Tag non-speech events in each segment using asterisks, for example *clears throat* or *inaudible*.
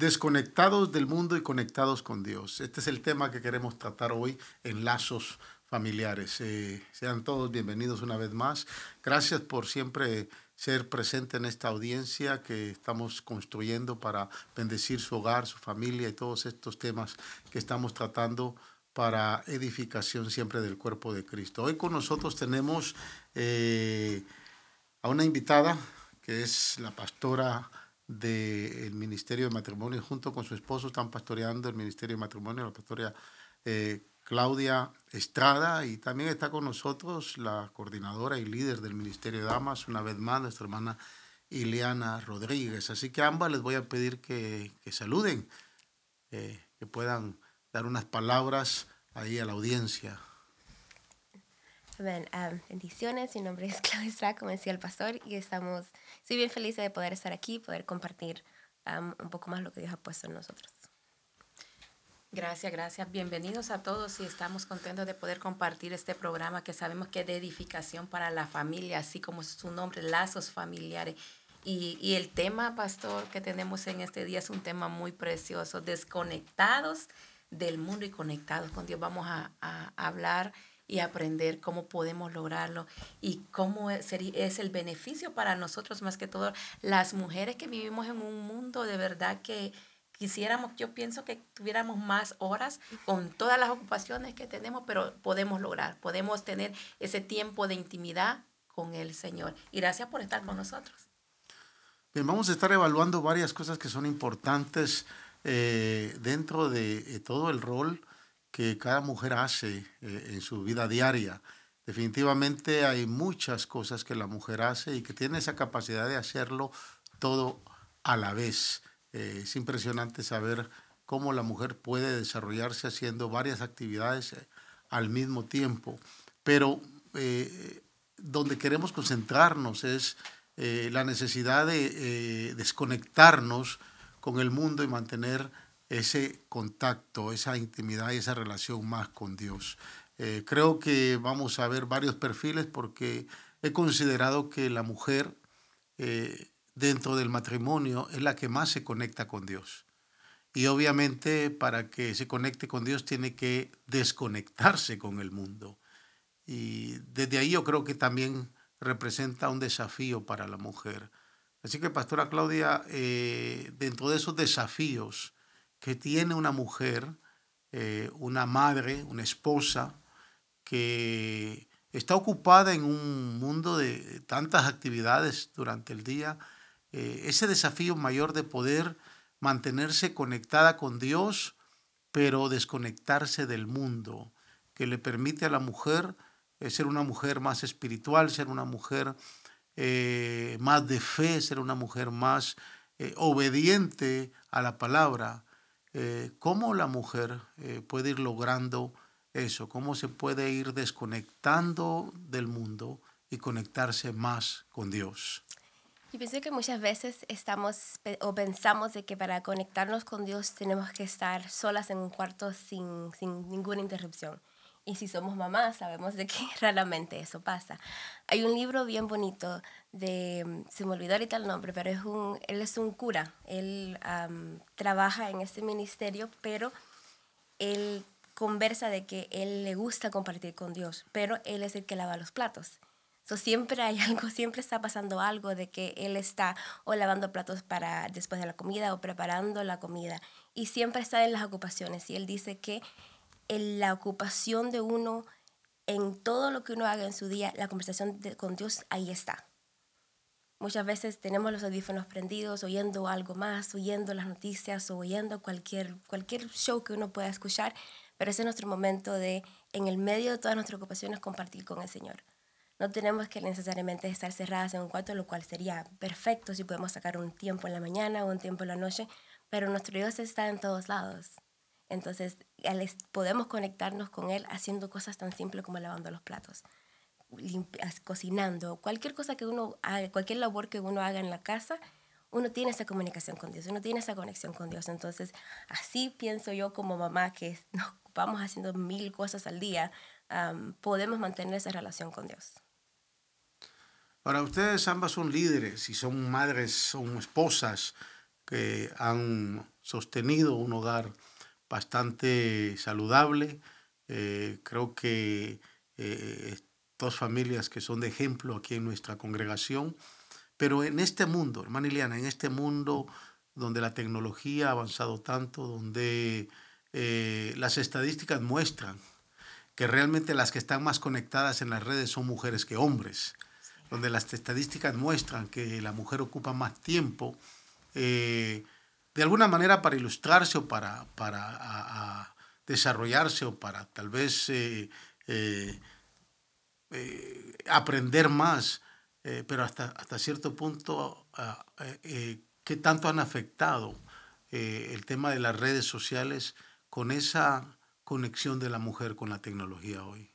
desconectados del mundo y conectados con Dios. Este es el tema que queremos tratar hoy en Lazos Familiares. Eh, sean todos bienvenidos una vez más. Gracias por siempre ser presente en esta audiencia que estamos construyendo para bendecir su hogar, su familia y todos estos temas que estamos tratando para edificación siempre del cuerpo de Cristo. Hoy con nosotros tenemos eh, a una invitada que es la pastora del Ministerio de Matrimonio, junto con su esposo están pastoreando el Ministerio de Matrimonio, la pastora eh, Claudia Estrada, y también está con nosotros la coordinadora y líder del Ministerio de Damas, una vez más, nuestra hermana Ileana Rodríguez. Así que ambas les voy a pedir que, saluden, eh, que puedan dar unas palabras ahí a la audiencia. Amén. bendiciones, mi nombre es *laughs* Claudia Estrada, como decía el pastor, y estamos, estoy bien feliz de poder estar aquí, poder compartir un poco más lo que Dios ha puesto en nosotros. Gracias, gracias. Bienvenidos a todos y estamos contentos de poder compartir este programa que sabemos que es de edificación para la familia, así como su nombre, lazos familiares. Y, y, el tema, pastor, que tenemos en este día es un tema muy precioso, desconectados del mundo y conectados con Dios. Vamos a, a hablar y aprender cómo podemos lograrlo y cómo es, es el beneficio para nosotros, más que todo las mujeres que vivimos en un mundo de verdad que quisiéramos, yo pienso que tuviéramos más horas con todas las ocupaciones que tenemos, pero podemos lograr, podemos tener ese tiempo de intimidad con el Señor. Y gracias por estar con nosotros. Bien, vamos a estar evaluando varias cosas que son importantes eh, dentro de eh, todo el rol que cada mujer hace eh, en su vida diaria. Definitivamente hay muchas cosas que la mujer hace y que tiene esa capacidad de hacerlo todo a la vez. Eh, es impresionante saber cómo la mujer puede desarrollarse haciendo varias actividades eh, al mismo tiempo. Pero donde queremos concentrarnos es la necesidad de desconectarnos con el mundo y mantener ese contacto, esa intimidad y esa relación más con Dios. Eh, creo que vamos a ver varios perfiles porque he considerado que la mujer eh, dentro del matrimonio es la que más se conecta con Dios. Y obviamente para que se conecte con Dios tiene que desconectarse con el mundo. Y desde ahí yo creo que también representa un desafío para la mujer. Así que, Pastora Claudia, eh, dentro de esos desafíos, que tiene una mujer, eh, una madre, una esposa, que está ocupada en un mundo de tantas actividades durante el día, eh, ese desafío mayor de poder mantenerse conectada con Dios, pero desconectarse del mundo, que le permite a la mujer eh, ser una mujer más espiritual, ser una mujer más de fe, ser una mujer más obediente a la palabra. Eh, cómo la mujer eh, puede ir logrando eso, cómo se puede ir desconectando del mundo y conectarse más con Dios. Yo pienso que muchas veces estamos o pensamos de que para conectarnos con Dios tenemos que estar solas en un cuarto sin, sin ninguna interrupción. Y si somos mamás, sabemos de que *laughs* raramente eso pasa. Hay un libro bien bonito de, se me olvidó ahorita el nombre, pero es un, él es un cura. Él trabaja en este ministerio, pero él conversa de que él le gusta compartir con Dios, pero él es el que lava los platos. So, siempre hay *laughs* algo, siempre está pasando algo de que él está o lavando platos para después de la comida o preparando la comida y siempre está en las ocupaciones y él dice que en la ocupación de uno, en todo lo que uno haga en su día, la conversación con Dios ahí está. Muchas veces tenemos los audífonos prendidos, oyendo algo más, oyendo las noticias o oyendo cualquier, cualquier show que uno pueda escuchar, pero ese es nuestro momento de, en el medio de todas nuestras ocupaciones, compartir con el Señor. No tenemos que necesariamente estar cerradas en un cuarto, lo cual sería perfecto si podemos sacar un tiempo en la mañana o un tiempo en la noche, pero nuestro Dios está en todos lados. Entonces, podemos conectarnos con Él haciendo cosas tan simples como lavando los platos, cocinando, cualquier cosa que uno haga, cualquier labor que uno haga en la casa, uno tiene esa comunicación con Dios, uno tiene esa conexión con Dios. Entonces, así pienso yo como mamá que *laughs* nos ocupamos haciendo mil cosas al día, podemos mantener esa relación con Dios. Ahora, ustedes ambas son líderes y son madres, son esposas que han sostenido, un hogar bastante saludable. Eh, creo que eh, dos familias que son de ejemplo aquí en nuestra congregación. Pero en este mundo, hermana Iliana, en este mundo donde la tecnología ha avanzado tanto, donde eh, las estadísticas muestran que realmente las que están más conectadas en las redes son mujeres que hombres, donde las estadísticas muestran que la mujer ocupa más tiempo, eh, de alguna manera para ilustrarse o para, para desarrollarse o para tal vez eh, aprender más, pero hasta, hasta cierto punto, ah, ¿qué tanto han afectado el tema de las redes sociales? con esa conexión de la mujer con la tecnología hoy?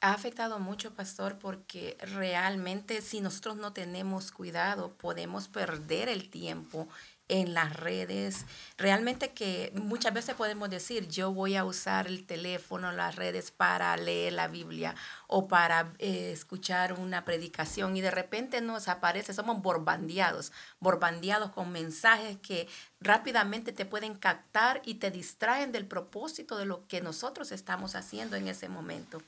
Ha afectado mucho, pastor, porque realmente si nosotros no tenemos cuidado, podemos perder el tiempo en las redes. Realmente que muchas veces podemos decir, yo voy a usar el teléfono, las redes para leer la Biblia o para eh, escuchar una predicación y de repente nos aparece, somos borbandeados, borbandeados con mensajes que rápidamente te pueden captar y te distraen del propósito de lo que nosotros estamos haciendo en ese momento.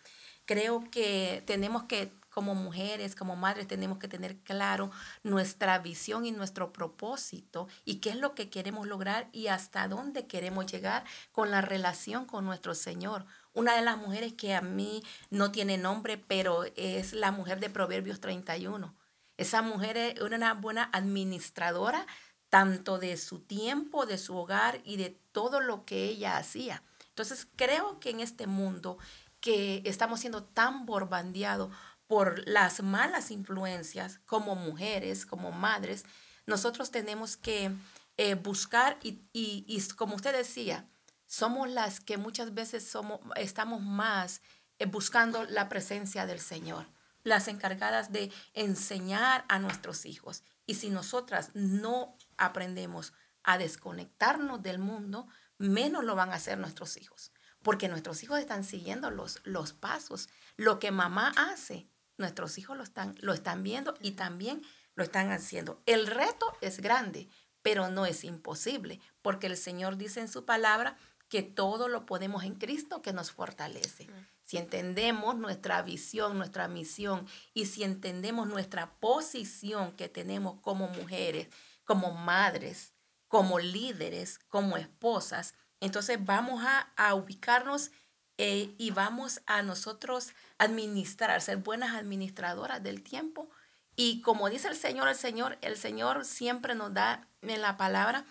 Creo que tenemos que como mujeres, como madres, tenemos que tener claro nuestra visión y nuestro propósito y qué es lo que queremos lograr y hasta dónde queremos llegar con la relación con nuestro Señor. Una de las mujeres que a mí no tiene nombre, pero es la mujer de Proverbios 31. Esa mujer es una buena administradora tanto de su tiempo, de su hogar y de todo lo que ella hacía. Entonces creo que en este mundo que estamos siendo tan bombardeados por las malas influencias como mujeres, como madres, nosotros tenemos que eh, buscar y, y, como usted decía, somos las que muchas veces somos, estamos más eh, buscando la presencia del Señor, las encargadas de enseñar a nuestros hijos. Y si nosotras no aprendemos a desconectarnos del mundo, menos lo van a hacer nuestros hijos, porque nuestros hijos están siguiendo los, los pasos. Lo que mamá hace, nuestros hijos lo están, lo están viendo y también lo están haciendo. El reto es grande, pero no es imposible, porque el Señor dice en su palabra que todo lo podemos en Cristo que nos fortalece. Si entendemos nuestra visión, nuestra misión y si entendemos nuestra posición que tenemos como mujeres, como madres, como líderes, como esposas, entonces vamos a, a ubicarnos eh, y vamos a nosotros administrar, ser buenas administradoras del tiempo. Y como dice el Señor, el Señor, el Señor siempre nos da en la palabra,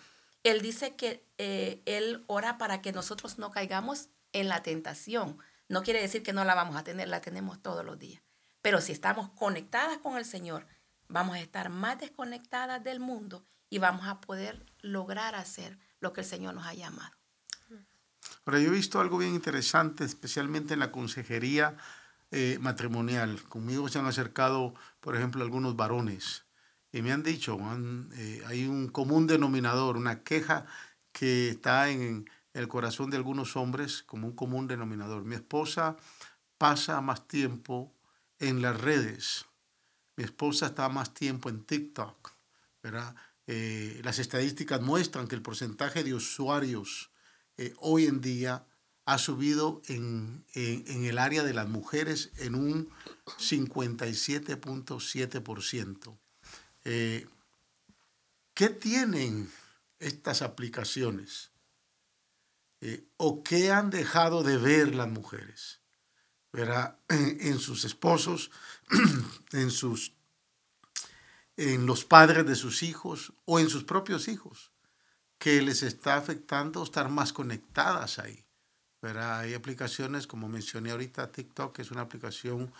Él dice que eh, Él ora para que nosotros no caigamos en la tentación. No quiere decir que no la vamos a tener, la tenemos todos los días. Pero si estamos conectadas con el Señor, vamos a estar más desconectadas del mundo y vamos a poder lograr hacer lo que el Señor nos ha llamado. Ahora, yo he visto algo bien interesante, especialmente en la consejería eh, matrimonial. Conmigo se han acercado, por ejemplo, algunos varones y me han dicho, eh, hay un común denominador, una queja que está en el corazón de algunos hombres como un común denominador. Mi esposa pasa más tiempo en las redes. Mi esposa está más tiempo en TikTok. ¿verdad? Eh, las estadísticas muestran que el porcentaje de usuarios eh, hoy en día ha subido en, el área de las mujeres en un 57.7%. Eh, ¿Qué tienen estas aplicaciones? Eh, ¿O qué han dejado de ver las mujeres? ¿Verá? *clears throat* En, sus esposos, *clears throat* en, sus, en los padres de sus hijos o en sus propios hijos que les está afectando estar más conectadas ahí. ¿verdad? Hay aplicaciones, como mencioné ahorita, TikTok es una aplicación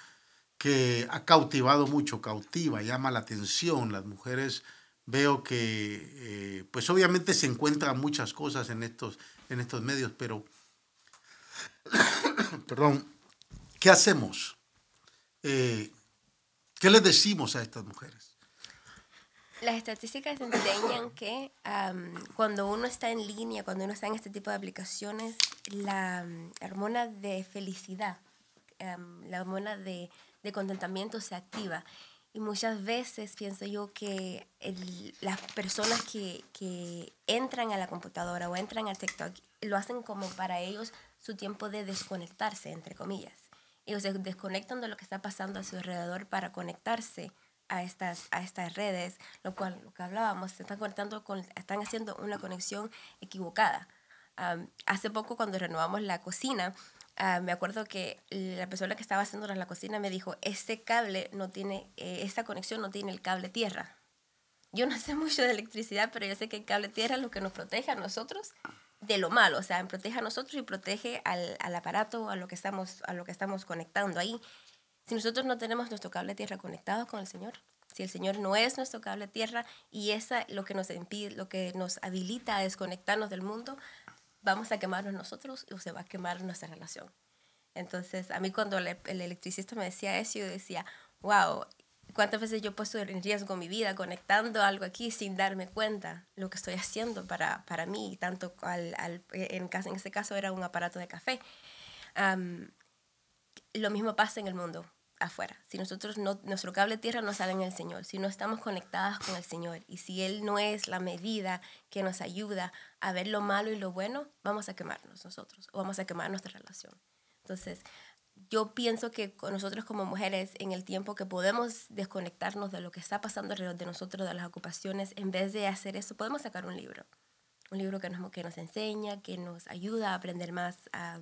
que ha cautivado mucho, cautiva, llama la atención. Las mujeres veo que, eh, pues obviamente se encuentran muchas cosas en estos, en estos medios, pero, *coughs* perdón, ¿qué hacemos? Eh, ¿Qué les decimos a estas mujeres? Las estadísticas enseñan que cuando uno está en línea, cuando uno está en este tipo de aplicaciones, la hormona de felicidad, la hormona de, contentamiento se activa. Y muchas veces pienso yo que las personas que, entran a la computadora o entran al TikTok lo hacen como para ellos su tiempo de desconectarse, entre comillas. Ellos se desconectan de lo que está pasando a su alrededor para conectarse a estas, a estas redes, lo cual, lo que hablábamos, se están conectando con, están haciendo una conexión equivocada. hace poco cuando renovamos la cocina, Ah, me acuerdo que la persona que estaba haciendo la cocina me dijo, este cable no tiene, eh, esta conexión no tiene el cable tierra. Yo no sé *laughs* mucho de electricidad, pero yo sé que el cable tierra es lo que nos protege a nosotros de lo malo, o sea, protege a nosotros y protege al, al aparato, a lo, que estamos, a lo que estamos conectando ahí. Si nosotros no tenemos nuestro cable tierra conectado con el Señor, si el Señor no es nuestro cable tierra y esa lo que nos impide, lo que nos habilita a desconectarnos del mundo, vamos a quemarnos nosotros o se va a quemar nuestra relación. Entonces, a mí cuando el, electricista me decía eso, yo decía, wow, ¿cuántas veces yo he puesto en riesgo mi vida conectando algo aquí sin darme cuenta lo que estoy haciendo para, para mí? Tanto al, al, en, en este caso era un aparato de café. lo mismo pasa en el mundo afuera. Si nosotros no, nuestro cable tierra no sale en el Señor, si no estamos conectadas con el Señor y si Él no es la medida que nos ayuda a ver lo malo y lo bueno, vamos a quemarnos nosotros o vamos a quemar nuestra relación. Entonces, yo pienso que nosotros como mujeres, en el tiempo que podemos desconectarnos de lo que está pasando alrededor de nosotros, de las ocupaciones, en vez de hacer eso, podemos sacar un libro. Un libro que nos, que nos enseña, que nos ayuda a aprender más a,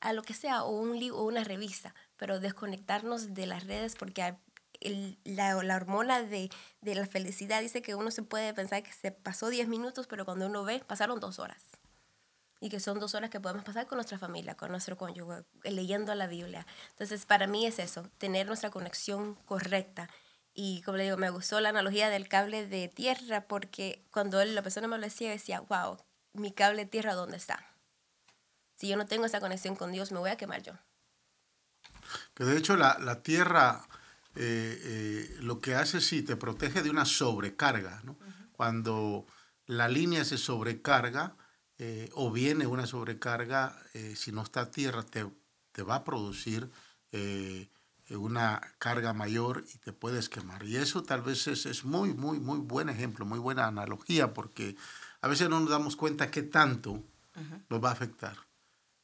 a lo que sea, o, un libro, o una revista, pero desconectarnos de las redes porque la, la, hormona de, de, la felicidad dice que uno se puede pensar que se pasó 10 minutos, pero cuando uno ve, pasaron dos horas. Y que son dos horas que podemos pasar con nuestra familia, con nuestro cónyuge, leyendo la Biblia. Entonces, para mí es eso, tener nuestra conexión correcta. Y como le digo, me gustó la analogía del cable de tierra porque cuando la persona me lo decía, decía, wow, mi cable de tierra, ¿dónde está? Si yo no tengo esa conexión con Dios, me voy a quemar yo. Que de hecho la, la tierra eh, eh, lo que hace sí te protege de una sobrecarga. ¿no? Cuando la línea se sobrecarga eh, o viene una sobrecarga, si no está tierra, te, te va a producir una carga mayor y te puedes quemar. Y eso tal vez es, es, muy, muy, muy buen ejemplo, muy buena analogía, porque a veces no nos damos cuenta qué tanto nos va a afectar,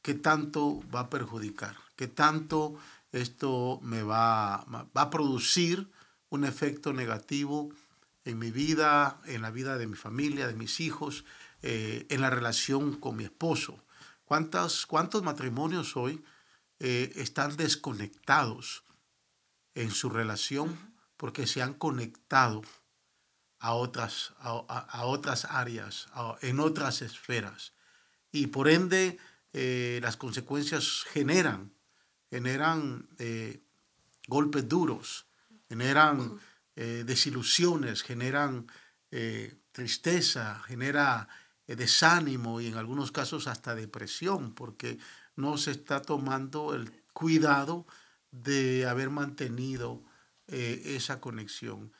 qué tanto va a perjudicar, qué tanto esto me va, va a producir un efecto negativo en mi vida, en la vida de mi familia, de mis hijos, eh, en la relación con mi esposo. ¿Cuántos, cuántos matrimonios hoy eh, están desconectados en su relación porque se han conectado a otras, a, otras áreas, en otras esferas? Y por ende, eh, las consecuencias generan generan eh, golpes duros, generan eh, desilusiones, generan eh, tristeza, genera desánimo y en algunos casos hasta depresión, porque no se está tomando el cuidado de haber mantenido esa conexión.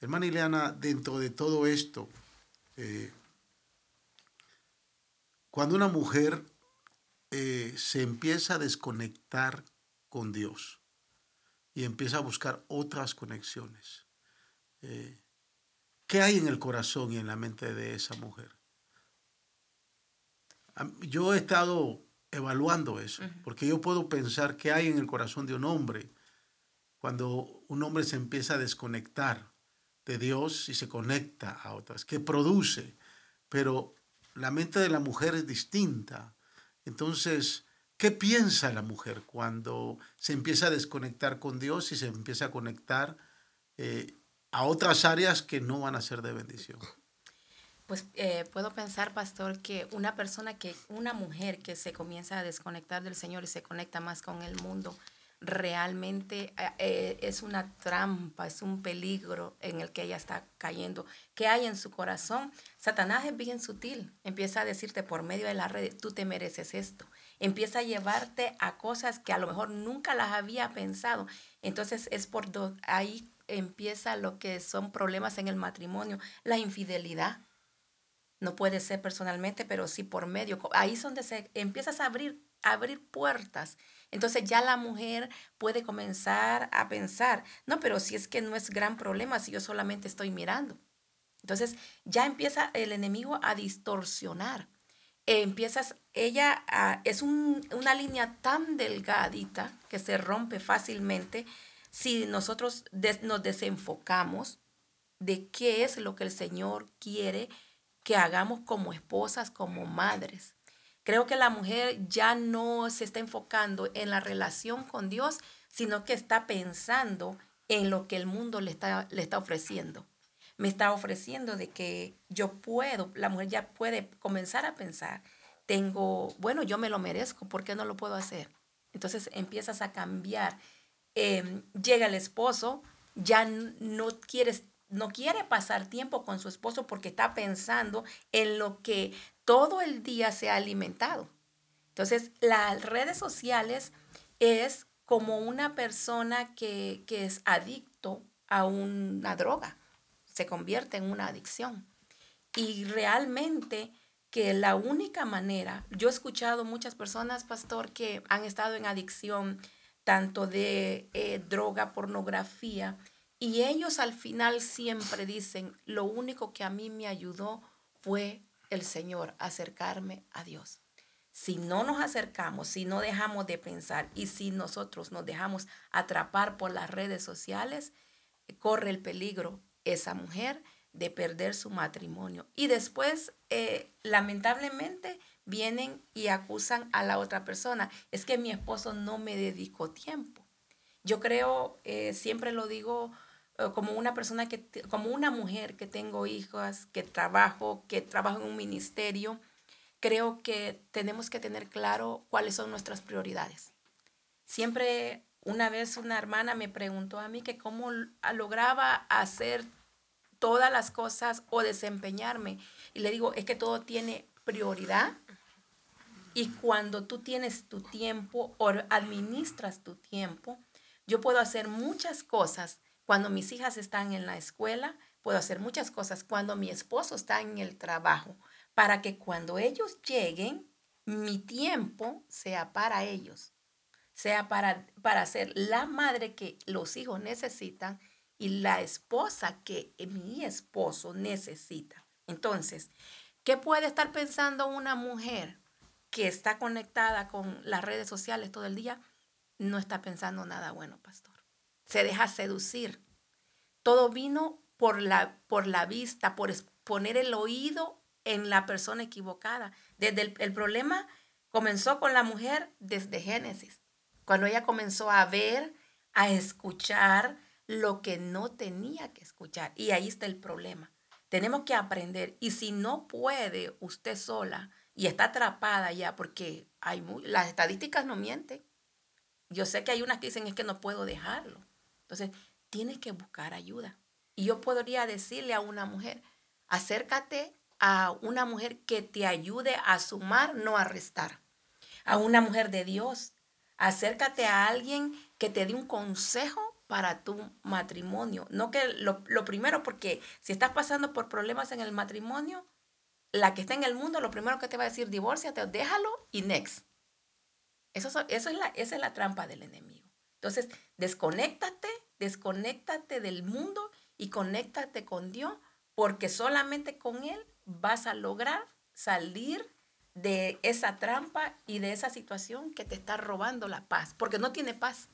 hermana Ileana, dentro de todo esto, cuando una mujer eh, se empieza a desconectar con Dios y empieza a buscar otras conexiones. Eh, ¿Qué hay en el corazón y en la mente de esa mujer? Yo he estado evaluando eso, porque yo puedo pensar qué hay en el corazón de un hombre cuando un hombre se empieza a desconectar de Dios y se conecta a otras, ¿Qué produce, pero la mente de la mujer es distinta. Entonces, ¿qué piensa la mujer cuando se empieza a desconectar con Dios y se empieza a conectar eh, a otras áreas que no van a ser de bendición? Pues eh, puedo pensar, pastor, que una persona que, una mujer que se comienza a desconectar del Señor y se conecta más con el mundo, realmente eh, es una trampa, es un peligro en el que ella está cayendo. ¿Qué hay en su corazón? Satanás es bien sutil. Empieza a decirte por medio de la red, tú te mereces esto. Empieza a llevarte a cosas que a lo mejor nunca las había pensado. Entonces es por ahí empieza lo que son problemas en el matrimonio, la infidelidad No puede ser personalmente, pero sí por medio. Ahí es donde se empiezas a abrir, abrir puertas. Entonces ya la mujer puede comenzar a pensar, no, pero si es que no es gran problema, si yo solamente estoy mirando. Entonces ya empieza el enemigo a distorsionar. empiezas, ella es una línea tan delgadita que se rompe fácilmente si nosotros nos desenfocamos de qué es lo que el Señor quiere que hagamos como esposas, como madres. Creo que la mujer ya no se está enfocando en la relación con Dios, sino que está pensando en lo que el mundo le está, le está ofreciendo. Me está ofreciendo de que yo puedo, la mujer ya puede comenzar a pensar, tengo, bueno, yo me lo merezco, ¿por qué no lo puedo hacer? Entonces empiezas a cambiar. Em, llega el esposo, ya no quieres no quiere pasar tiempo con su esposo porque está pensando en lo que todo el día se ha alimentado. Entonces, las redes sociales es como una persona que, es adicto a una droga, se convierte en una adicción. Y realmente que la única manera, yo he escuchado muchas personas, pastor, que han estado en adicción tanto de eh, droga, pornografía, y ellos al final siempre dicen, lo único que a mí me ayudó fue el Señor, acercarme a Dios. Si no nos acercamos, si no dejamos de pensar y si nosotros nos dejamos atrapar por las redes sociales, corre el peligro esa mujer de perder su matrimonio. Y después, eh, lamentablemente, vienen y acusan a la otra persona. Es que mi esposo no me dedicó tiempo. Yo creo, eh, siempre lo digo como una persona que, como una mujer que tengo hijas, que trabajo, que trabajo en un ministerio, creo que tenemos que tener claro cuáles son nuestras prioridades. Siempre una vez una hermana me preguntó a mí que cómo lograba hacer todas las cosas o desempeñarme. Y le digo, es que todo tiene prioridad. Y cuando tú tienes tu tiempo o administras tu tiempo, yo puedo hacer muchas cosas cuando mis hijas están en la escuela, puedo hacer muchas cosas. Cuando mi esposo está en el trabajo, para que cuando ellos lleguen, mi tiempo sea para ellos, sea para, para ser la madre que los hijos necesitan y la esposa que mi esposo necesita. Entonces, ¿qué puede estar pensando una mujer que está conectada con las redes sociales todo el día? No está pensando nada bueno, pastor se deja seducir. Todo vino por la, por la vista, por poner el oído en la persona equivocada. Desde el, el problema comenzó con la mujer desde Génesis, cuando ella comenzó a ver, a escuchar lo que no tenía que escuchar. Y ahí está el problema. Tenemos que aprender. Y si no puede usted sola y está atrapada ya, porque hay las estadísticas no mienten. Yo sé que hay unas que dicen es que no puedo dejarlo. Entonces, tienes que buscar ayuda. Y yo podría decirle a una mujer, acércate a una mujer que te ayude a sumar, no a restar. A una mujer de Dios. Acércate a alguien que te dé un consejo para tu matrimonio. No que lo, primero, porque si estás pasando por problemas en el matrimonio, la que está en el mundo, lo primero que te va a decir, divórciate, déjalo y next. Eso, eso es la, esa es la trampa del enemigo. Entonces, desconéctate, desconéctate del mundo y conéctate con Dios, porque solamente con Él vas a lograr salir de esa trampa y de esa situación que te está robando la paz, porque no tiene paz.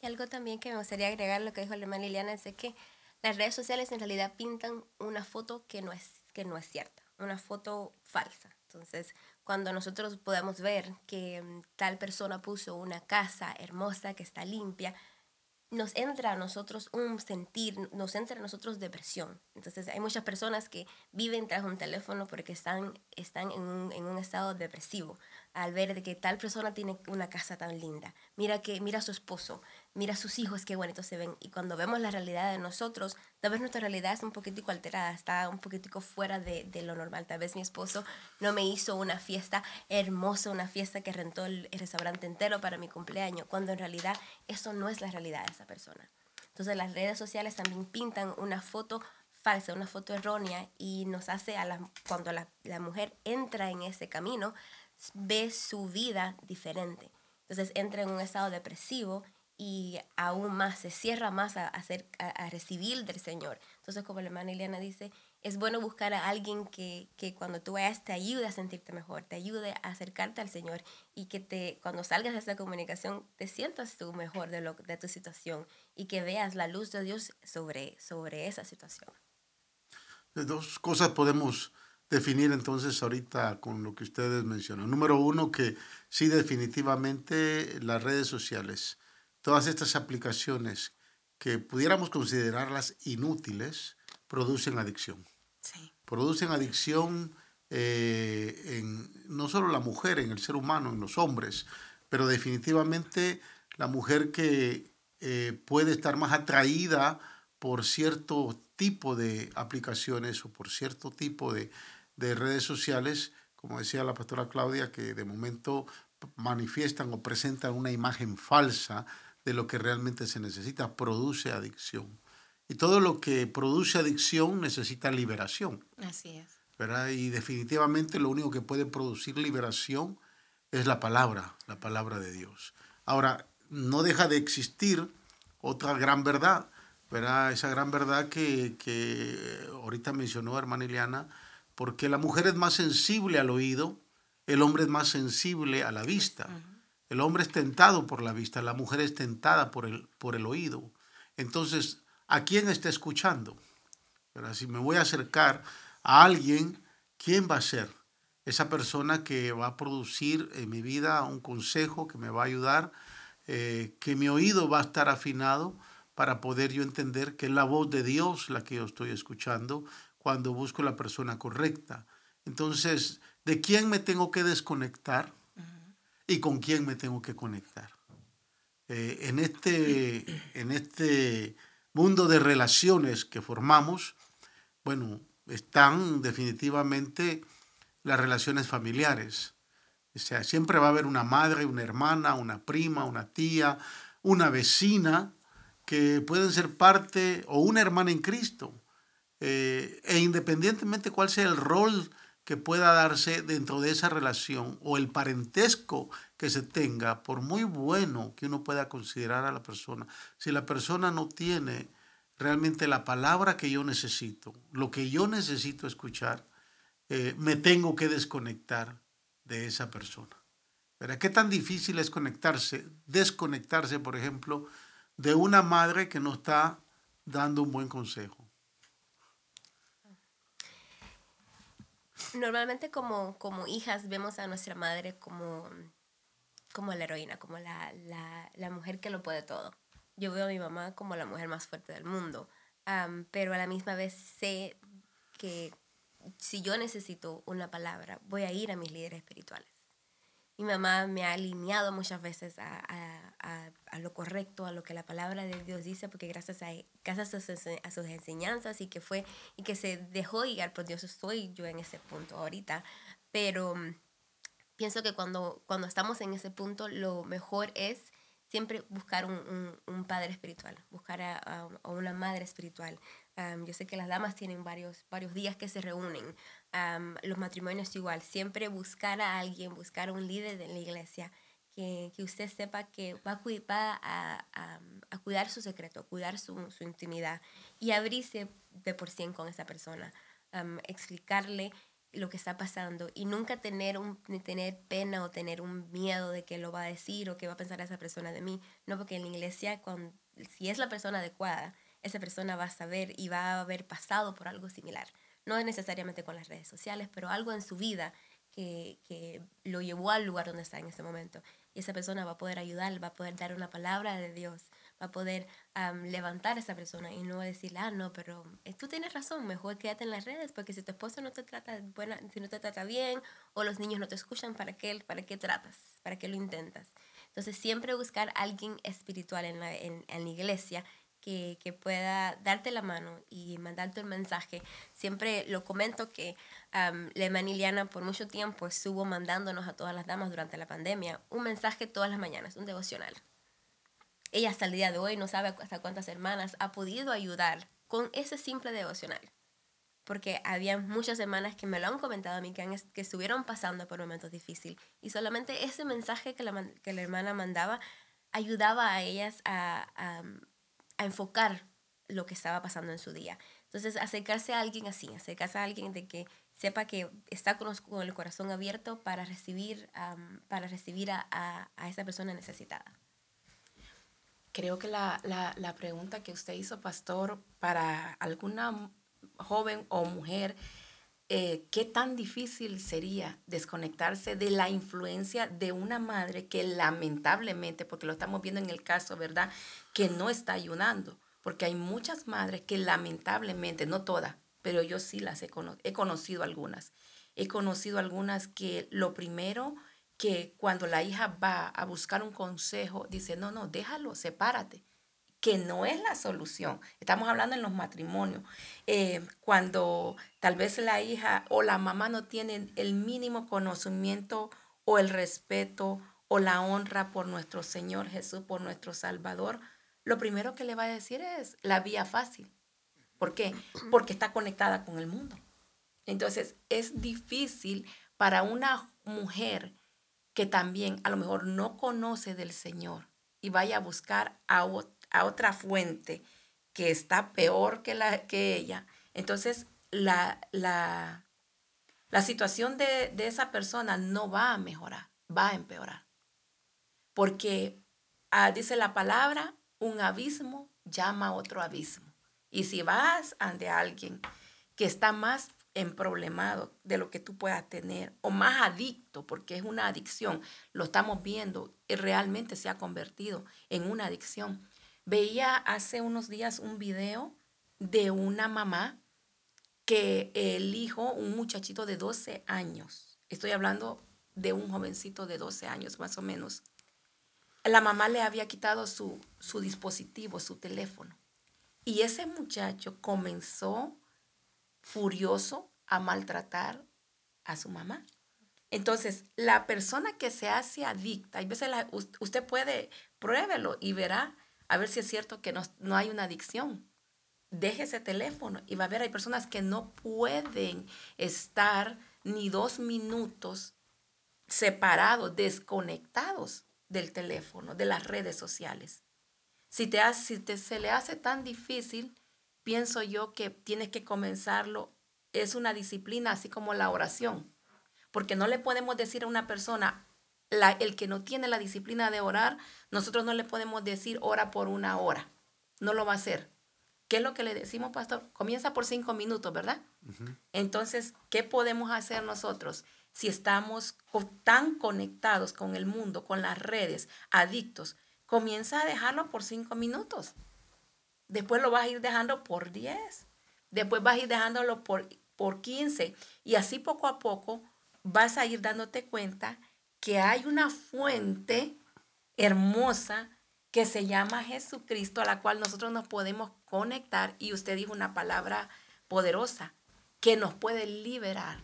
Y algo también que me gustaría agregar lo que dijo la hermana Liliana es que las redes sociales en realidad pintan una foto que no es, que no es cierta, una foto falsa. Entonces, cuando nosotros podemos ver que mm, tal persona puso una casa hermosa que está limpia, nos entra a nosotros un sentir, nos entra a nosotros depresión. Entonces hay muchas personas que viven tras un teléfono porque están, están en, un, en un estado depresivo al ver de que tal persona tiene una casa tan linda. Mira que mira a su esposo, mira sus hijos, qué bonitos se ven. Y cuando vemos la realidad de nosotros, tal vez nuestra realidad es un poquitico alterada, está un poquitico fuera de, lo normal. Tal vez mi esposo no me hizo una fiesta hermosa, una fiesta que rentó el, el restaurante entero para mi cumpleaños, cuando en realidad eso no es la realidad de esa persona. Entonces las redes sociales también pintan una foto falsa, una foto errónea y nos hace a la, cuando la, la mujer entra en ese camino, ve su vida diferente. Entonces entra en un estado depresivo y aún más se cierra más a, hacer, a, recibir del Señor. Entonces, como la hermana Eliana dice, es bueno buscar a alguien que, que, cuando tú vayas te ayude a sentirte mejor, te ayude a acercarte al Señor y que te, cuando salgas de esta comunicación te sientas tú mejor de, lo, de tu situación y que veas la luz de Dios sobre, sobre esa situación. Dos cosas podemos definir entonces ahorita con lo que ustedes mencionan. Número uno, que sí definitivamente las redes sociales todas estas aplicaciones que pudiéramos considerarlas inútiles, producen adicción. Producen adicción eh, en no solo la mujer, en el ser humano, en los hombres, pero definitivamente la mujer que eh, puede estar más atraída por cierto tipo de aplicaciones o por cierto tipo de, de redes sociales, como decía la pastora Claudia, que de momento manifiestan o presentan una imagen falsa de lo que realmente se necesita, produce adicción. Y todo lo que produce adicción necesita liberación. Así es. ¿verdad? Y definitivamente lo único que puede producir liberación es la palabra, la palabra de Dios. Ahora, no deja de existir otra gran verdad, ¿verdad? Esa gran verdad que, que ahorita mencionó hermana Ileana, porque la mujer es más sensible al oído, el hombre es más sensible a la vista. El hombre es tentado por la vista, la mujer es tentada por el, por el oído. Entonces, ¿a quién está escuchando? Pero si me voy a acercar a alguien, ¿quién va a ser? Esa persona que va a producir en mi vida un consejo que me va a ayudar, eh, que mi oído va a estar afinado para poder yo entender que es la voz de Dios la que yo estoy escuchando cuando busco la persona correcta. Entonces, ¿de quién me tengo que desconectar? Y con quién me tengo que conectar. Eh, en, este, en este mundo de relaciones que formamos, bueno, están definitivamente las relaciones familiares. O sea, siempre va a haber una madre, una hermana, una prima, una tía, una vecina que pueden ser parte o una hermana en Cristo. Eh, e independientemente cuál sea el rol que pueda darse dentro de esa relación o el parentesco que se tenga, por muy bueno que uno pueda considerar a la persona, si la persona no tiene realmente la palabra que yo necesito, lo que yo necesito escuchar, eh, me tengo que desconectar de esa persona. ¿Verdad? ¿Qué tan difícil es conectarse, desconectarse, por ejemplo, de una madre que no está dando un buen consejo? Normalmente como, como hijas vemos a nuestra madre como, como la heroína, como la, la, la mujer que lo puede todo. Yo veo a mi mamá como la mujer más fuerte del mundo, pero a la misma vez sé que si yo necesito una palabra, voy a ir a mis líderes espirituales mi mamá me ha alineado muchas veces a, a, a, lo correcto, a lo que la palabra de Dios dice, porque gracias a, gracias a, sus, enseñanzas y que fue y que se dejó guiar por Dios, estoy yo en ese punto ahorita. Pero mm, pienso que cuando, cuando estamos en ese punto, lo mejor es siempre buscar un, un, padre espiritual, buscar a, una madre espiritual. Yo sé que las damas tienen varios, varios días que se reúnen los matrimonios igual, siempre buscar a alguien, buscar a un líder de la iglesia que, que usted sepa que va, a, a, a, cuidar su secreto, cuidar su, su, intimidad y abrirse de por cien con esa persona, explicarle lo que está pasando y nunca tener, un, tener pena o tener un miedo de que lo va a decir o que va a pensar esa persona de mí. No, porque en la iglesia, cuando, si es la persona adecuada, esa persona va a saber y va a haber pasado por algo similar no necesariamente con las redes sociales, pero algo en su vida que, que, lo llevó al lugar donde está en ese momento. Y esa persona va a poder ayudar, va a poder dar una palabra de Dios, va a poder levantar a esa persona y no decirle, ah, no, pero eh, tú tienes razón, mejor quédate en las redes, porque si tu esposo no te trata buena, si no te trata bien o los niños no te escuchan, ¿para qué, para qué tratas? ¿Para qué lo intentas? Entonces, siempre buscar a alguien espiritual en la, en, en la iglesia que, pueda darte la mano y mandarte un mensaje. Siempre lo comento que um, la Liliana por mucho tiempo estuvo mandándonos a todas las damas durante la pandemia un mensaje todas las mañanas, un devocional. Ella hasta el día de hoy no sabe hasta cuántas hermanas ha podido ayudar con ese simple devocional. porque había muchas semanas que me lo han comentado a mí, que, que estuvieron pasando por momentos difíciles. Y solamente ese mensaje que la, que la hermana mandaba ayudaba a ellas a, a, enfocar lo que estaba pasando en su día. Entonces, acercarse a alguien así, acercarse a alguien de que sepa que está con, con el corazón abierto para recibir, um, para recibir a, a, a, esa persona necesitada. Creo que la, la, la pregunta que usted hizo, pastor, para alguna joven o mujer, eh, qué tan difícil sería desconectarse de la influencia de una madre que lamentablemente, porque lo estamos viendo en el caso, ¿verdad?, que no está ayudando, porque hay muchas madres que lamentablemente, no todas, pero yo sí las he, cono he conocido algunas. He conocido algunas que lo primero que cuando la hija va a buscar un consejo, dice, no, no, déjalo, sepárate que no es la solución. Estamos hablando en los matrimonios. Eh, cuando tal vez la hija o la mamá no tienen el mínimo conocimiento o el respeto o la honra por nuestro Señor Jesús, por nuestro Salvador, lo primero que le va a decir es la vía fácil. ¿Por qué? *clears throat* Porque está conectada con el mundo. Entonces es difícil para una mujer que también a lo mejor no conoce del Señor y vaya a buscar a, a otra fuente que está peor que, la, que ella, entonces la, la, la situación de, de, esa persona no va a mejorar, va a empeorar. Porque ah, dice la palabra, un abismo llama a otro abismo. Y si vas ante alguien que está más emproblemado de lo que tú puedas tener o más adicto, porque es una adicción, lo estamos viendo, y realmente se ha convertido en una adicción. Veía hace unos días un video de una mamá que el hijo, un muchachito de 12 años, estoy hablando de un jovencito de 12 años más o menos, la mamá le había quitado su, su dispositivo, su teléfono. Y ese muchacho comenzó furioso a maltratar a su mamá. Entonces, la persona que se hace adicta, y veces la, usted puede, pruébelo y verá a ver si es cierto que no, no hay una adicción. Deje ese teléfono y va a ver, hay personas que no pueden estar ni dos minutos separados, desconectados del teléfono, de las redes sociales. Si, te, si te, se le hace tan difícil, pienso yo que tienes que comenzarlo. Es una disciplina, así como la oración. Porque no le podemos decir a una persona, el que no tiene la disciplina de orar, nosotros no le podemos decir ora por una hora. No lo va a hacer. ¿Qué es lo que le decimos, pastor? Comienza por cinco minutos, ¿verdad? Entonces, ¿qué podemos hacer nosotros si estamos tan conectados con el mundo, con las redes, adictos? Comienza a dejarlo por cinco minutos. Después lo vas a ir dejando por diez. Después vas a ir dejándolo por, por 15. Y así poco a poco vas a ir dándote cuenta que hay una fuente hermosa que se llama Jesucristo, a la cual nosotros nos podemos conectar. Y usted dijo una palabra poderosa, que nos puede liberar,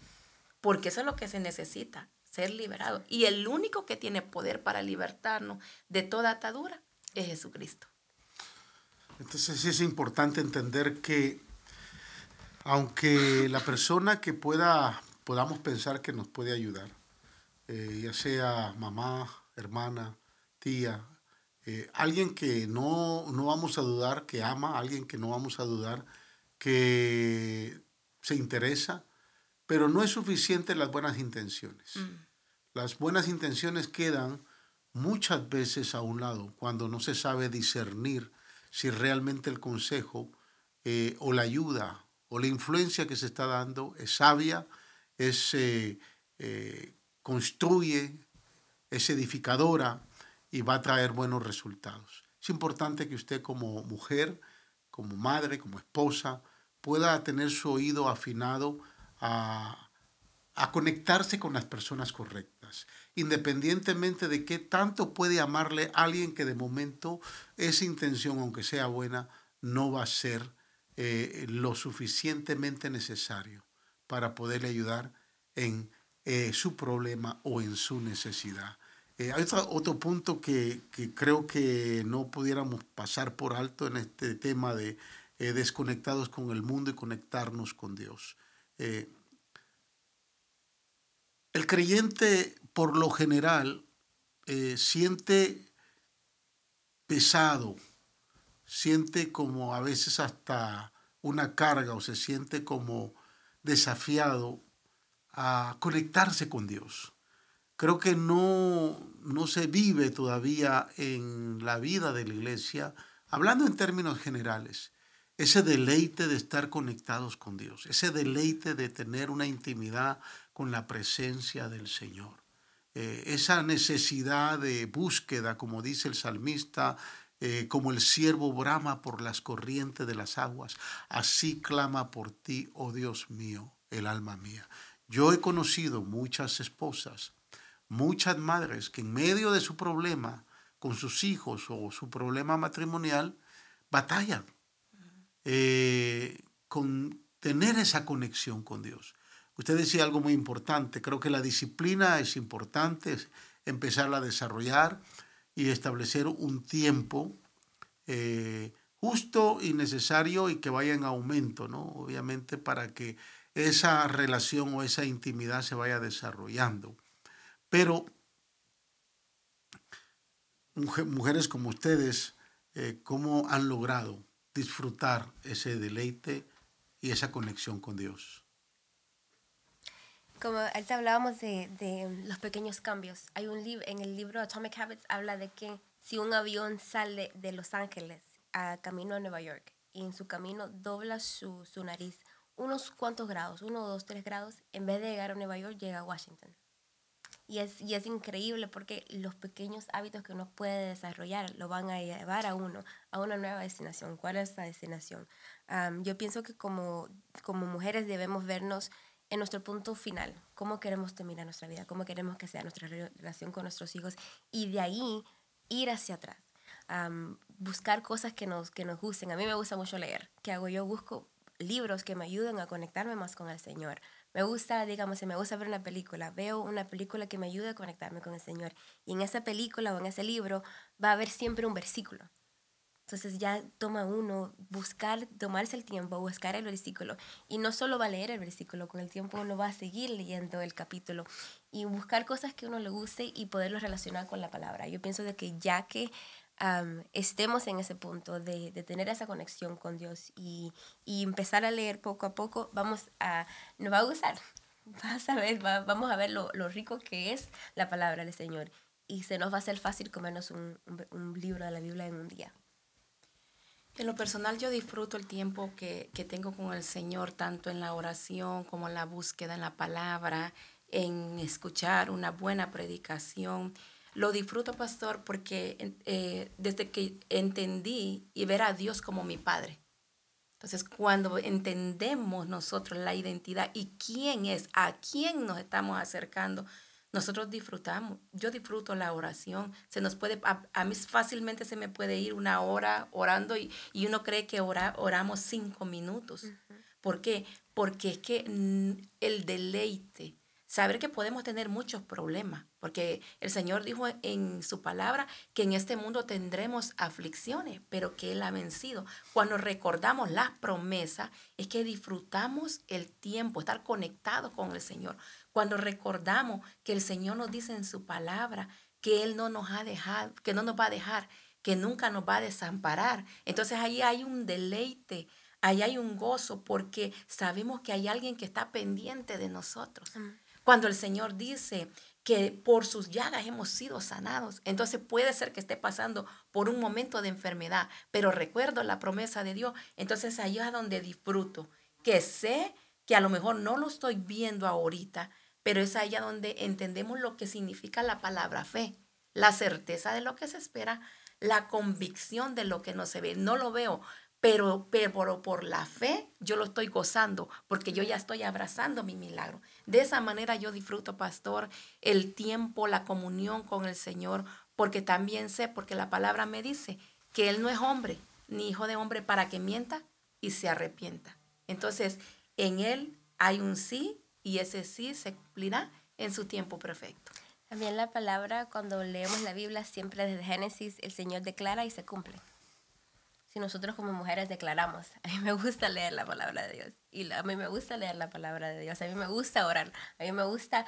porque eso es lo que se necesita, ser liberado. Y el único que tiene poder para libertarnos de toda atadura es Jesucristo. Entonces es importante entender que aunque la persona que pueda, podamos pensar que nos puede ayudar, eh, ya sea mamá, hermana, tía, eh, alguien que no, no vamos a dudar que ama, alguien que no vamos a dudar que se interesa, pero no es suficiente las buenas intenciones. Mm. Las buenas intenciones quedan muchas veces a un lado cuando no se sabe discernir si realmente el consejo eh, o la ayuda o la influencia que se está dando es sabia, es construye, es edificadora y va a traer buenos resultados. Es importante que usted como mujer, como madre, como esposa, pueda tener su oído afinado a, a conectarse con las personas correctas, independientemente de qué tanto puede amarle alguien que de momento esa intención, aunque sea buena, no va a ser eh, lo suficientemente necesario para poderle ayudar en eh, su problema o en su necesidad. Eh, hay otro, punto que, que, creo que no pudiéramos pasar por alto en este tema de eh, desconectados con el mundo y conectarnos con Dios. El creyente, por lo general, siente pesado, siente como a veces hasta una carga o se siente como desafiado a conectarse con Dios. Creo que no, no se vive todavía en la vida de la iglesia, hablando en términos generales, ese deleite de estar conectados con Dios, ese deleite de tener una intimidad con la presencia del Señor. Eh, esa necesidad de búsqueda, como dice el salmista, eh, como el siervo brama por las corrientes de las aguas, así clama por ti, oh Dios mío, el alma mía. Yo he conocido muchas esposas, muchas madres que en medio de su problema con sus hijos o su problema matrimonial, batallan eh, con tener esa conexión con Dios. Usted decía algo muy importante, creo que la disciplina es importante, es empezarla a desarrollar y establecer un tiempo eh, justo y necesario y que vaya en aumento, ¿no? Obviamente para que esa relación o esa intimidad se vaya desarrollando. Pero mujeres como ustedes, eh, ¿cómo han logrado disfrutar ese deleite y esa conexión con Dios? Como ahorita hablábamos de, de los pequeños cambios. Hay un libro, en el libro Atomic Habits habla de que si un avión sale de Los Ángeles a camino a Nueva York y en su camino dobla su, su nariz unos cuantos grados, uno, dos, tres grados, en vez de llegar a Nueva York, llega a Washington. Y es, y es increíble porque los pequeños hábitos que uno puede desarrollar lo van a llevar a uno a una nueva destinación. ¿Cuál es esa destinación? yo pienso que como, como mujeres debemos vernos en nuestro punto final, cómo queremos terminar nuestra vida, cómo queremos que sea nuestra relación con nuestros hijos y de ahí ir hacia atrás. buscar cosas que nos, que nos gusten. A mí me gusta mucho leer. ¿Qué hago? Yo busco libros que me ayuden a conectarme más con el Señor. Me gusta, digamos, si me gusta ver una película, veo una película que me ayude a conectarme con el Señor. Y en esa película o en ese libro va a haber siempre un versículo. Entonces ya toma uno buscar, tomarse el tiempo, buscar el versículo. Y no solo va a leer el versículo, con el tiempo uno va a seguir leyendo el capítulo y buscar cosas que uno le guste y poderlo relacionar con la palabra. Yo pienso de que ya que estemos en ese punto de, de, tener esa conexión con Dios y, y, empezar a leer poco a poco, vamos a, nos va a gustar. *laughs* Vas a ver, vamos a ver lo, lo, rico que es la palabra del Señor y se nos va a hacer fácil comernos un, un, un libro de la Biblia en un día. En lo personal yo disfruto el tiempo que, que, tengo con el Señor, tanto en la oración como en la búsqueda en la palabra, en escuchar una buena predicación. Lo disfruto, pastor, porque eh, desde que entendí y ver a Dios como mi Padre. Entonces, cuando entendemos nosotros la identidad y quién es, a quién nos estamos acercando, nosotros disfrutamos. Yo disfruto la oración. Se nos puede, a, mí fácilmente se me puede ir una hora orando y, y uno cree que ora, oramos cinco minutos. ¿Por qué? Porque es que el deleite saber que podemos tener muchos problemas, porque el Señor dijo en su palabra que en este mundo tendremos aflicciones, pero que Él ha vencido. Cuando recordamos las promesas, es que disfrutamos el tiempo, estar conectados con el Señor. Cuando recordamos que el Señor nos dice en su palabra que Él no nos ha dejado, que no nos va a dejar, que nunca nos va a desamparar. Entonces ahí hay un deleite, ahí hay un gozo, porque sabemos que hay alguien que está pendiente de nosotros. Cuando el Señor dice que por sus llagas hemos sido sanados, entonces puede ser que esté pasando por un momento de enfermedad, pero recuerdo la promesa de Dios, entonces ahí es donde disfruto, que sé que a lo mejor no lo estoy viendo ahorita, pero es allá donde entendemos lo que significa la palabra fe, la certeza de lo que se espera, la convicción de lo que no se ve. No lo veo, pero, pero por la fe yo lo estoy gozando porque yo ya estoy abrazando mi milagro. De esa manera yo disfruto, pastor, el tiempo, la comunión con el Señor, porque también sé, porque la palabra me dice que Él no es hombre, ni hijo de hombre para que mienta y se arrepienta. Entonces, en Él hay un sí y ese sí se cumplirá en su tiempo perfecto. También la palabra, cuando leemos la Biblia, siempre desde Génesis, el Señor declara y se cumple. Si nosotros como mujeres declaramos, a mí me gusta leer la palabra de Dios, y a mí me gusta leer la palabra de Dios, a mí me gusta orar, a mí me gusta,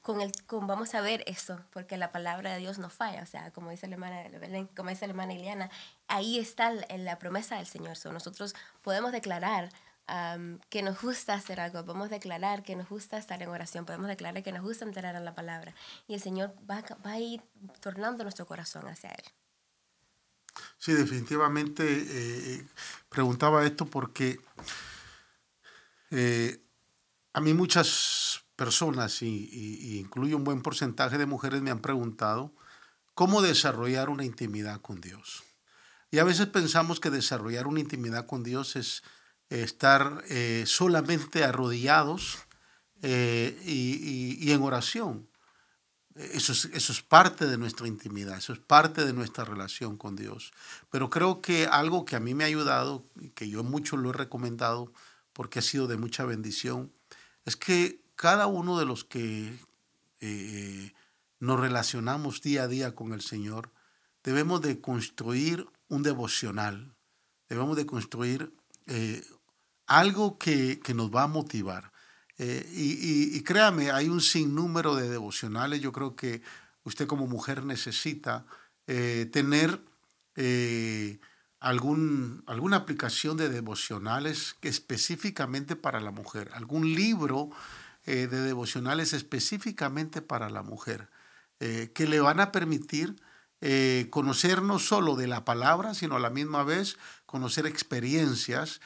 con el, con, vamos a ver eso, porque la palabra de Dios no falla, o sea, como dice la hermana Belén, como dice la hermana Iliana, ahí está la, la promesa del Señor, so, nosotros podemos declarar que nos gusta hacer algo, podemos declarar que nos gusta estar en oración, podemos declarar que nos gusta entrar en la palabra, y el Señor va, va a ir tornando nuestro corazón hacia Él. Sí, definitivamente eh, preguntaba esto porque eh, a mí muchas personas, y, y, incluye un buen porcentaje de mujeres, me han preguntado cómo desarrollar una intimidad con Dios. Y a veces pensamos que desarrollar una intimidad con Dios es estar eh, solamente arrodillados y, y, y en oración. Eso es, eso es, parte de nuestra intimidad, eso es parte de nuestra relación con Dios. Pero creo que algo que a mí me ha ayudado que yo mucho lo he recomendado porque ha sido de mucha bendición, es que cada uno de los que eh, nos relacionamos día a día con el Señor, debemos de construir un devocional, debemos de construir eh, algo que, que nos va a motivar. Eh, y, créame, hay un sinnúmero de devocionales. Yo creo que usted como mujer necesita eh, tener eh, algún, alguna aplicación de devocionales específicamente para la mujer, algún libro de devocionales específicamente para la mujer, que le van a permitir conocer no solo de la palabra, sino a la misma vez conocer experiencias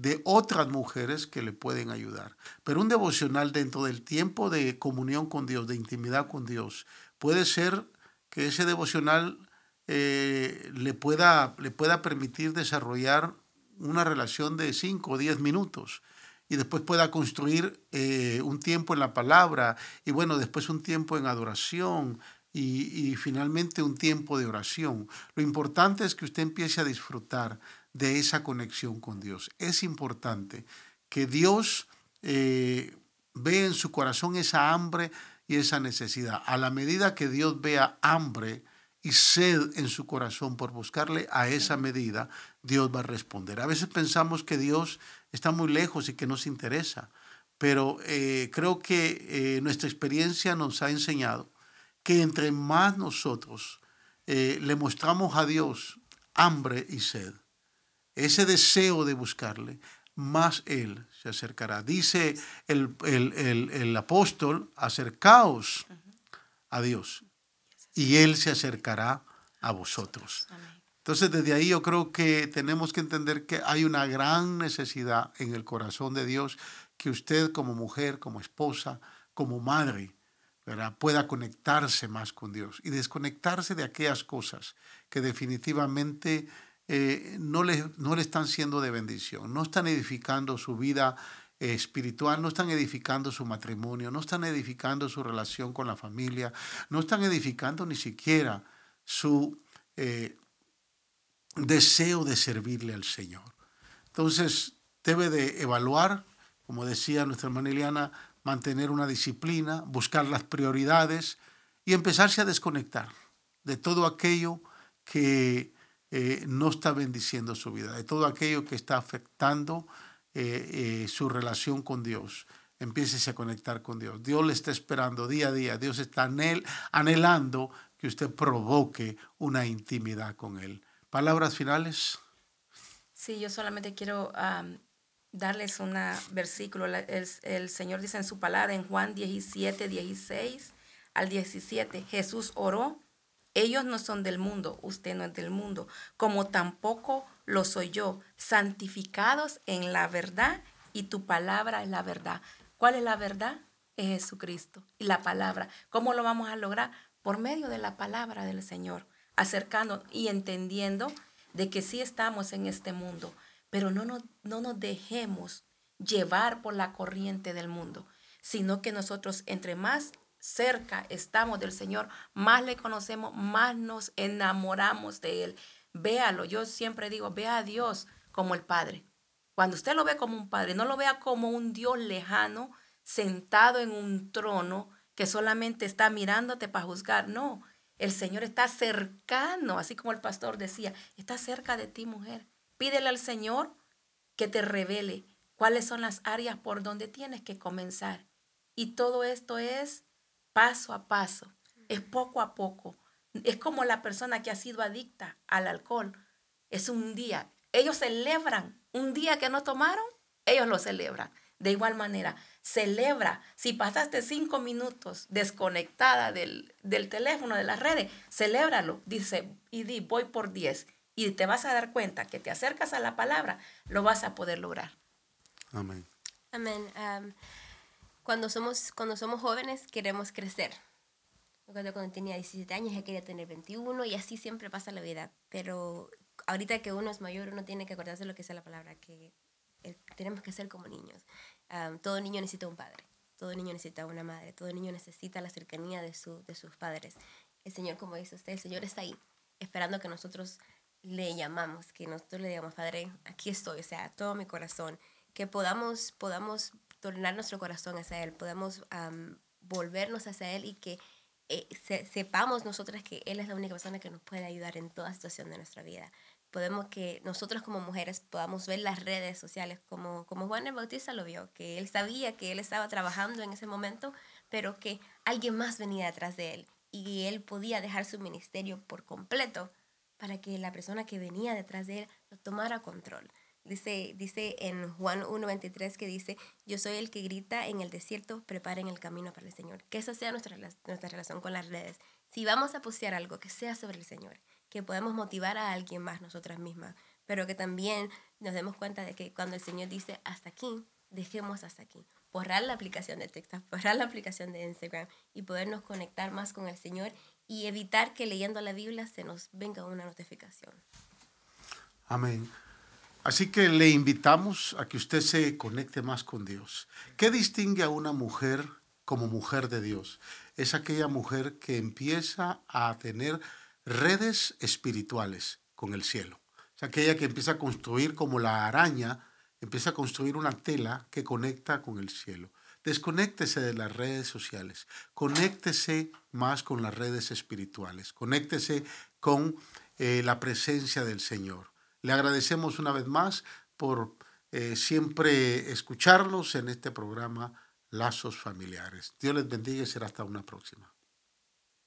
de otras mujeres que le pueden ayudar. Pero un devocional dentro del tiempo de comunión con Dios, de intimidad con Dios, puede ser que ese devocional eh, le, pueda, le pueda permitir desarrollar una relación de 5 o 10 minutos y después pueda construir eh, un tiempo en la palabra y bueno, después un tiempo en adoración y, y finalmente un tiempo de oración. Lo importante es que usted empiece a disfrutar de esa conexión con Dios. Es importante que Dios eh, vea en su corazón esa hambre y esa necesidad. A la medida que Dios vea hambre y sed en su corazón por buscarle, a esa medida Dios va a responder. A veces pensamos que Dios está muy lejos y que nos interesa, pero eh, creo que eh, nuestra experiencia nos ha enseñado que entre más nosotros eh, le mostramos a Dios hambre y sed, ese deseo de buscarle, más Él se acercará. Dice el, el, el, el apóstol, acercaos a Dios y Él se acercará a vosotros. Entonces desde ahí yo creo que tenemos que entender que hay una gran necesidad en el corazón de Dios que usted como mujer, como esposa, como madre, ¿verdad? pueda conectarse más con Dios y desconectarse de aquellas cosas que definitivamente eh, no, le, no le están siendo de bendición, no están edificando su vida eh, espiritual, no están edificando su matrimonio, no están edificando su relación con la familia, no están edificando ni siquiera su eh, deseo de servirle al Señor. Entonces debe de evaluar, como decía nuestra hermana Eliana, mantener una disciplina, buscar las prioridades y empezarse a desconectar de todo aquello que eh, no está bendiciendo su vida, de todo aquello que está afectando eh, eh, su relación con Dios. Empiece a conectar con Dios. Dios le está esperando día a día. Dios está anhel, anhelando que usted provoque una intimidad con Él. ¿Palabras finales? Sí, yo solamente quiero darles un versículo. El, el Señor dice en su palabra en Juan 17, 16 al 17, Jesús oró ellos no son del mundo, usted no es del mundo, como tampoco lo soy yo, santificados en la verdad y tu palabra es la verdad. ¿Cuál es la verdad? Es Jesucristo y la palabra. ¿Cómo lo vamos a lograr? Por medio de la palabra del Señor, acercando y entendiendo de que sí estamos en este mundo, pero no nos, no nos dejemos llevar por la corriente del mundo, sino que nosotros entre más cerca estamos del Señor, más le conocemos, más nos enamoramos de Él. Véalo, yo siempre digo, vea a Dios como el Padre. Cuando usted lo ve como un Padre, no lo vea como un Dios lejano, sentado en un trono que solamente está mirándote para juzgar. No, El Señor está cercano, así como el pastor decía, está cerca de ti, mujer. Pídele al Señor que te revele cuáles son las áreas por donde tienes que comenzar. Y todo esto es paso a paso, es poco a poco. Es como la persona que ha sido adicta al alcohol. Es un día. Ellos celebran un día que no tomaron, ellos lo celebran. De igual manera, celebra. Si pasaste cinco minutos desconectada del, del, teléfono, de las redes, celébralo. Dice, y di, voy por diez. Y te vas a dar cuenta que te acercas a la palabra, lo vas a poder lograr. Amén. Amén. Cuando, somos, cuando somos jóvenes queremos crecer. Cuando, cuando tenía 17 años ya quería tener 21 y así siempre pasa la vida. Pero ahorita que uno es mayor, uno tiene que acordarse de lo que es la palabra, que tenemos que ser como niños. todo niño necesita un padre, todo niño necesita una madre, todo niño necesita la cercanía de, su, de sus padres. El Señor, como dice usted, el Señor está ahí, esperando que nosotros le llamamos, que nosotros le digamos, Padre, aquí estoy, o sea, todo mi corazón que podamos, podamos tornar nuestro corazón hacia Él, podamos volvernos hacia Él y que eh, sepamos nosotras que Él es la única persona que nos puede ayudar en toda situación de nuestra vida. Podemos que nosotros como mujeres podamos ver las redes sociales como, como Juan el Bautista lo vio, que él sabía que él estaba trabajando en ese momento, pero que alguien más venía detrás de él y él podía dejar su ministerio por completo para que la persona que venía detrás de él lo tomara control. Dice, dice en Juan 1.23 que dice, yo soy el que grita en el desierto, preparen el camino para el Señor. Que esa sea nuestra, nuestra relación con las redes. Si vamos a postear algo, que sea sobre el Señor, que podamos motivar a alguien más nosotras mismas, pero que también nos demos cuenta de que cuando el Señor dice hasta aquí, dejemos hasta aquí. Borrar la aplicación de TikTok, *laughs* borrar la aplicación de Instagram y podernos conectar más con el Señor y evitar que leyendo la Biblia se nos venga una notificación. Amén. Así que le invitamos a que usted se conecte más con Dios. ¿Qué distingue a una mujer como mujer de Dios? Es aquella mujer que empieza a tener redes espirituales con el cielo. Es aquella que empieza a construir como la araña, empieza a construir una tela que conecta con el cielo. Desconéctese de las redes sociales, conéctese más con las redes espirituales, conéctese con eh, la presencia del Señor. Le agradecemos una vez más por eh, siempre escucharlos en este programa Lazos Familiares. Dios les bendiga y será hasta una próxima.